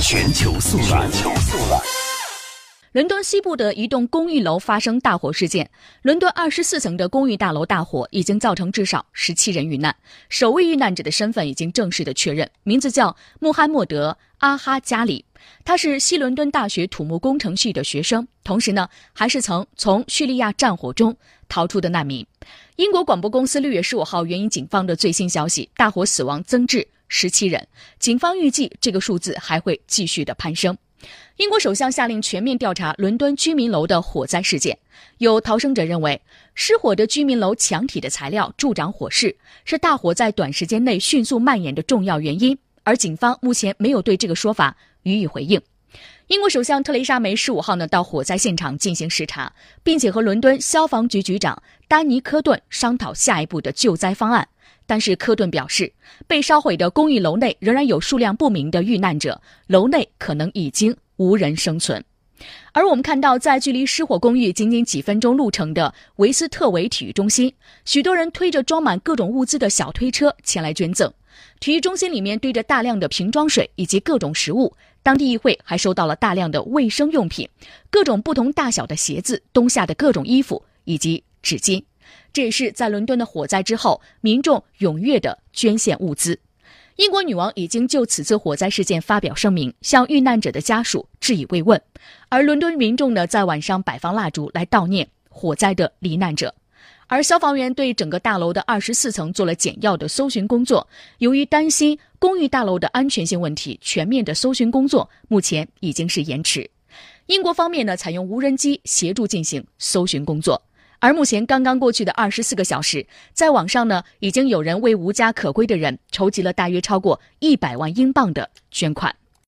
全球速览。伦敦西部的一栋公寓楼发生大火事件，伦敦二十四层的公寓大楼大火已经造成至少十七人遇难，首位遇难者的身份已经正式的确认，名字叫穆罕默德·阿哈加里，他是西伦敦大学土木工程系的学生，同时呢还是曾从叙利亚战火中逃出的难民。英国广播公司六月十五号援引警方的最新消息，大火死亡增至十七人，警方预计这个数字还会继续的攀升。英国首相下令全面调查伦敦居民楼的火灾事件。有逃生者认为，失火的居民楼墙体的材料助长火势，是大火在短时间内迅速蔓延的重要原因。而警方目前没有对这个说法予以回应。英国首相特蕾莎梅十五号呢到火灾现场进行视察，并且和伦敦消防局局长丹尼科顿商讨下一步的救灾方案。但是科顿表示，被烧毁的公寓楼内仍然有数量不明的遇难者，楼内可能已经无人生存。而我们看到，在距离失火公寓仅仅几分钟路程的维斯特维体育中心，许多人推着装满各种物资的小推车前来捐赠。体育中心里面堆着大量的瓶装水以及各种食物，当地议会还收到了大量的卫生用品、各种不同大小的鞋子、冬夏的各种衣服以及纸巾。这也是在伦敦的火灾之后，民众踊跃的捐献物资。英国女王已经就此次火灾事件发表声明，向遇难者的家属致以慰问。而伦敦民众呢，在晚上摆放蜡烛来悼念火灾的罹难者。而消防员对整个大楼的二十四层做了简要的搜寻工作。由于担心公寓大楼的安全性问题，全面的搜寻工作目前已经是延迟。英国方面呢，采用无人机协助进行搜寻工作。而目前刚刚过去的二十四个小时，在网上呢，已经有人为无家可归的人筹集了大约超过一百万英镑的捐款。